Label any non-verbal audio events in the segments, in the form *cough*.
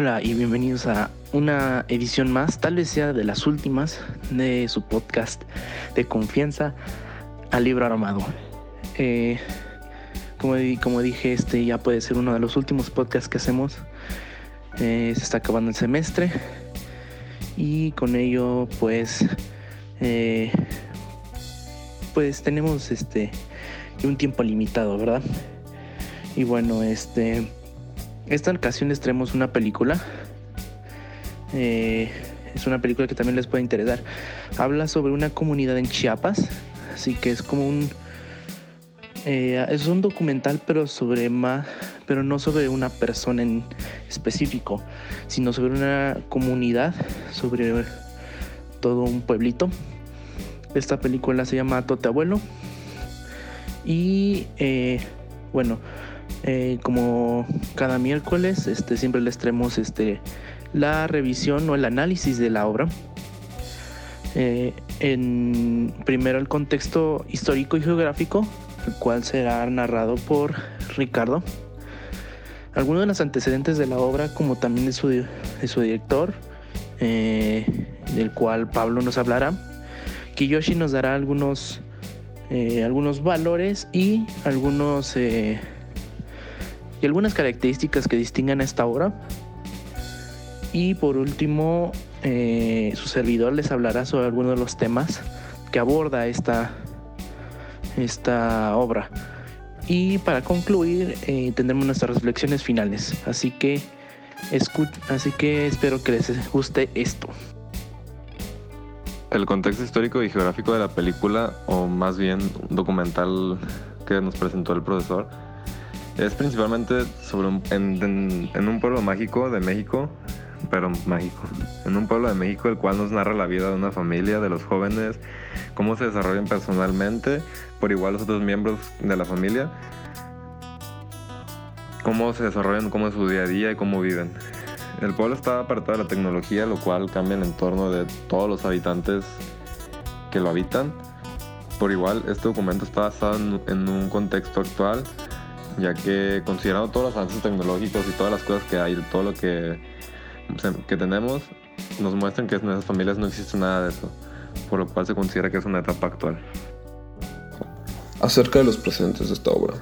Hola y bienvenidos a una edición más, tal vez sea de las últimas, de su podcast de confianza al libro armado. Eh, como, como, dije, este ya puede ser uno de los últimos podcasts que hacemos. Eh, se está acabando el semestre y con ello pues eh, pues tenemos este un tiempo limitado, ¿verdad? Y bueno, este esta ocasión les traemos una película. Eh, es una película que también les puede interesar. Habla sobre una comunidad en Chiapas. Así que es como un. Eh, es un documental, pero sobre más. Pero no sobre una persona en específico, sino sobre una comunidad, sobre todo un pueblito. Esta película se llama Tote Abuelo. Y eh, bueno, eh, como cada miércoles, este, siempre les traemos este, la revisión o el análisis de la obra. Eh, en primero el contexto histórico y geográfico, el cual será narrado por Ricardo. Algunos de los antecedentes de la obra, como también de su, de su director, eh, del cual Pablo nos hablará. Kiyoshi nos dará algunos, algunos valores y algunos y algunas características que distingan a esta obra. Y por último, eh, su servidor les hablará sobre algunos de los temas que aborda esta, esta obra. Y para concluir, eh, tendremos nuestras reflexiones finales. Así que, así que espero que les guste esto. El contexto histórico y geográfico de la película, o más bien documental que nos presentó el profesor, es principalmente sobre en, un pueblo mágico de México, pero mágico, en un pueblo de México el cual nos narra la vida de una familia, de los jóvenes, cómo se desarrollan personalmente, por igual los otros miembros de la familia, cómo se desarrollan, cómo es su día a día y cómo viven. El pueblo está apartado de la tecnología, lo cual cambia el entorno de todos los habitantes que lo habitan. Por igual, este documento está basado en un contexto actual ya que considerando todos los avances tecnológicos y todas las cosas que hay, todo lo que, que tenemos, nos muestran que en esas familias no existe nada de eso, por lo cual se considera que es una etapa actual. Acerca de los presentes de esta obra.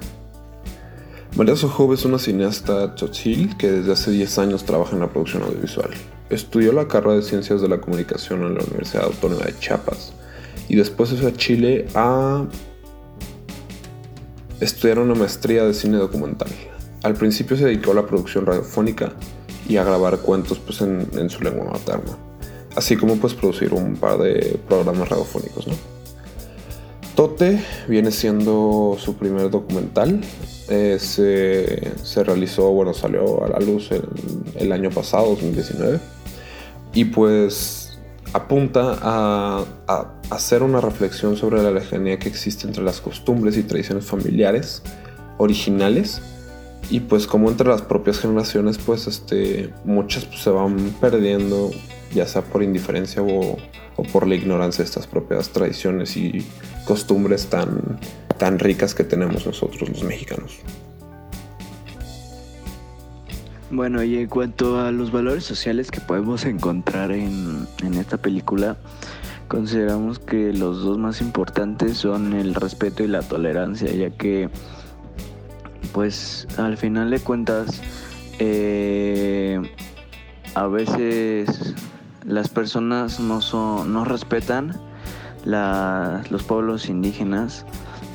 María Sojob es una cineasta chochil que desde hace 10 años trabaja en la producción audiovisual. Estudió la carrera de Ciencias de la Comunicación en la Universidad Autónoma de Chiapas y después se fue a Chile a estudiar una maestría de cine documental. Al principio se dedicó a la producción radiofónica y a grabar cuentos pues, en, su lengua materna, así como pues producir un par de programas radiofónicos. Tote viene siendo su primer documental. Eh, se, realizó, bueno, salió a la luz el año pasado, 2019. Y pues apunta a, hacer una reflexión sobre la lejanía que existe entre las costumbres y tradiciones familiares originales y pues como entre las propias generaciones pues este muchas pues, se van perdiendo ya sea por indiferencia o, o, por la ignorancia de estas propias tradiciones y costumbres tan, tan ricas que tenemos nosotros los mexicanos. Bueno, y en cuanto a los valores sociales que podemos encontrar en, esta película, consideramos que los dos más importantes son el respeto y la tolerancia, ya que, pues, al final de cuentas, eh, a veces las personas no, son, no respetan los pueblos indígenas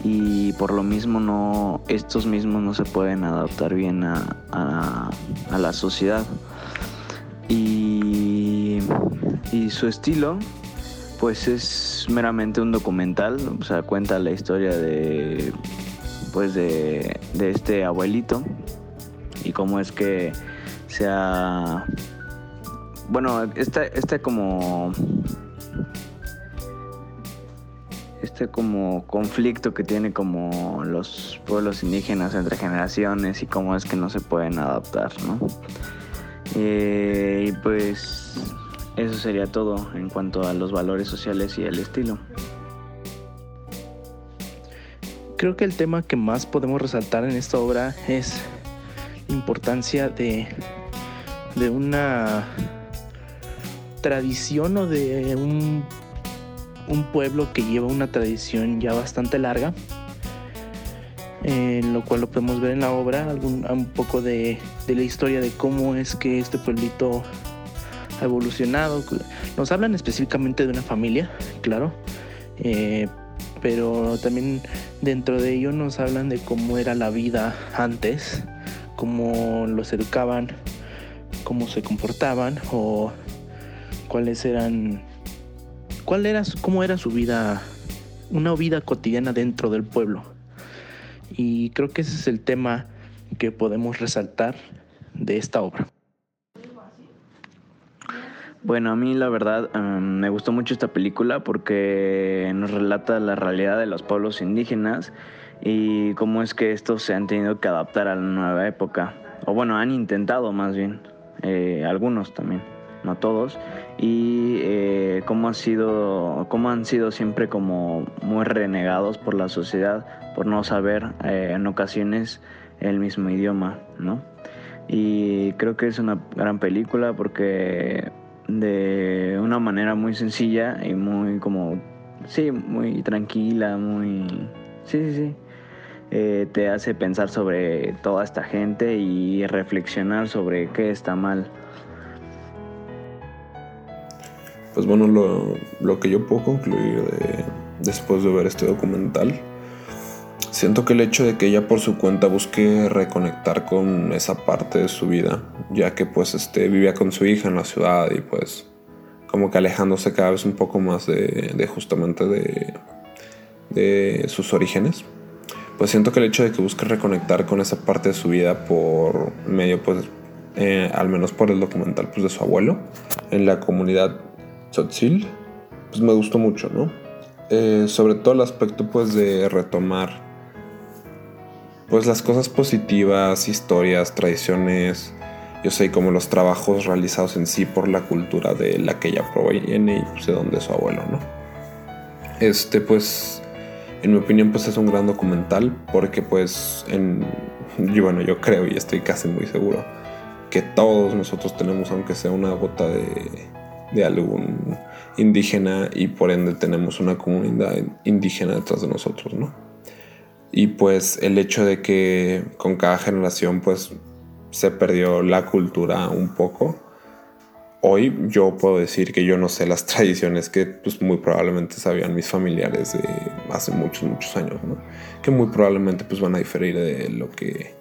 y por lo mismo no estos mismos no se pueden adaptar bien a, la sociedad. Y, su estilo pues es meramente un documental o sea cuenta la historia de pues de, de este abuelito y cómo es que se ha bueno este, este como este como conflicto que tiene como los pueblos indígenas entre generaciones y cómo es que no se pueden adaptar, ¿no? Eh, y pues eso sería todo en cuanto a los valores sociales y el estilo. Creo que el tema que más podemos resaltar en esta obra es la importancia de de una tradición o de un, un pueblo que lleva una tradición ya bastante larga, en lo cual lo podemos ver en la obra, algún, un poco de, de la historia de cómo es que este pueblito ha evolucionado. Nos hablan específicamente de una familia, claro, eh, pero también dentro de ello nos hablan de cómo era la vida antes, cómo los educaban, cómo se comportaban o cuáles eran, cuál era, cómo era su vida, una vida cotidiana dentro del pueblo. Y creo que ese es el tema que podemos resaltar de esta obra. Bueno, a mí la verdad em, me gustó mucho esta película porque nos relata la realidad de los pueblos indígenas y cómo es que estos se han tenido que adaptar a la nueva época. O bueno, han intentado más bien, eh, algunos también, no todos. Y eh, cómo, ha sido, cómo han sido siempre como muy renegados por la sociedad por no saber eh, en ocasiones el mismo idioma, ¿no? Y creo que es una gran película porque de una manera muy sencilla y muy como, sí, muy tranquila, muy, sí, sí, sí. Eh, te hace pensar sobre toda esta gente y reflexionar sobre qué está mal. Pues bueno, lo, lo que yo puedo concluir de, después de ver este documental Siento que el hecho de que ella por su cuenta busque reconectar con esa parte de su vida, ya que pues este, vivía con su hija en la ciudad y pues como que alejándose cada vez un poco más de, justamente de, de sus orígenes, pues siento que el hecho de que busque reconectar con esa parte de su vida por medio pues eh, al menos por el documental pues de su abuelo en la comunidad Tzotzil, pues me gustó mucho, ¿no? Eh, sobre todo el aspecto pues de retomar pues las cosas positivas, historias, tradiciones, yo sé, como los trabajos realizados en sí por la cultura de la que ella proviene y pues, de donde su abuelo, ¿no? Este, pues, en mi opinión, pues es un gran documental porque, pues, en, bueno, yo creo y estoy casi muy seguro que todos nosotros tenemos, aunque sea una gota de, de algún indígena y por ende tenemos una comunidad indígena detrás de nosotros, ¿no? y pues el hecho de que con cada generación pues se perdió la cultura un poco. Hoy yo puedo decir que yo no sé las *laughs* tradiciones que pues muy probablemente sabían mis familiares de hace muchos muchos años, ¿no? Que muy probablemente pues van a diferir de lo que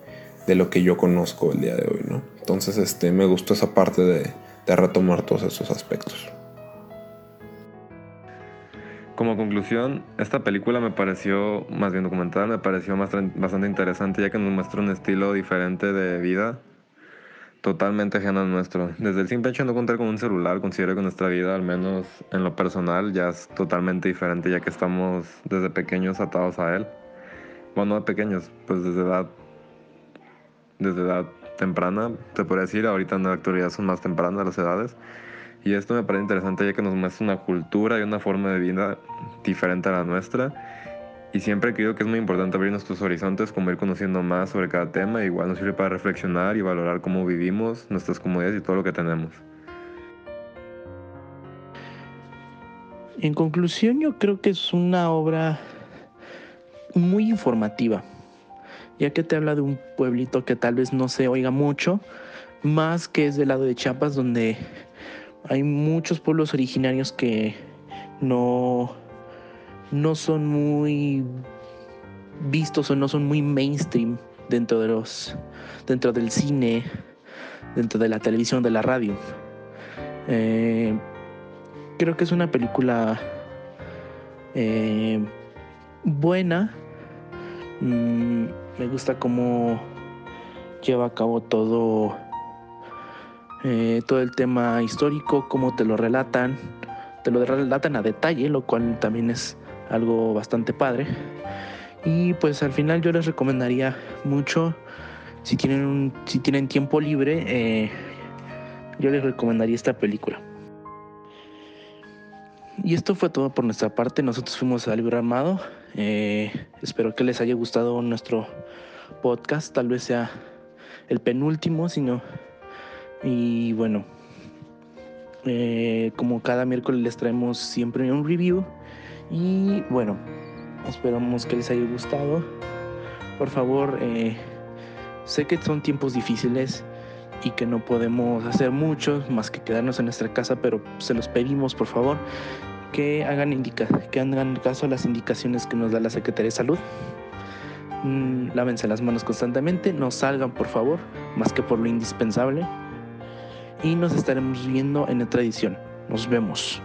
de lo que yo conozco el día de hoy, ¿no? Entonces este me gustó esa parte de, de retomar todos esos aspectos. Como conclusión, esta película me pareció, más bien documental, me pareció bastante interesante ya que nos muestra un estilo diferente de vida, totalmente ajeno al nuestro. Desde el simple hecho de no contar con un celular, considero que nuestra vida, al menos en lo personal, ya es totalmente diferente ya que estamos desde pequeños atados a él. Bueno, no de pequeños, pues desde edad, desde edad temprana, te podría decir, ahorita en la actualidad son más tempranas las edades. Y esto me parece interesante ya que nos muestra una cultura y una forma de vida diferente a la nuestra. Y siempre creo que es muy importante abrir nuestros horizontes, como ir conociendo más sobre cada tema. Igual nos sirve para reflexionar y valorar cómo vivimos, nuestras comodidades y todo lo que tenemos. En conclusión, yo creo que es una obra muy informativa, ya que te habla de un pueblito que tal vez no se oiga mucho, más que es del lado de Chiapas, donde hay muchos pueblos originarios que no, no son muy vistos o no son muy mainstream dentro de los dentro del cine dentro de la televisión de la radio. Eh, creo que es una película eh, buena. Mm, me gusta cómo lleva a cabo todo eh, todo el tema histórico, cómo te lo relatan, te lo relatan a detalle, lo cual también es algo bastante padre. Y pues al final yo les recomendaría mucho, si tienen, si tienen tiempo libre, eh, yo les recomendaría esta película. Y esto fue todo por nuestra parte. Nosotros fuimos al libro armado. Eh, espero que les haya gustado nuestro podcast. Tal vez sea el penúltimo, sino Y bueno, eh, como cada miércoles les traemos siempre un review. Y bueno, esperamos que les haya gustado. Por favor, eh, sé que son tiempos difíciles y que no podemos hacer mucho más que quedarnos en nuestra casa, pero se los pedimos por favor que hagan, indica que hagan caso a las indicaciones que nos da la Secretaría de Salud. Mm, lávense las manos constantemente, no salgan por favor, más que por lo indispensable. Y nos estaremos viendo en otra edición. Nos vemos.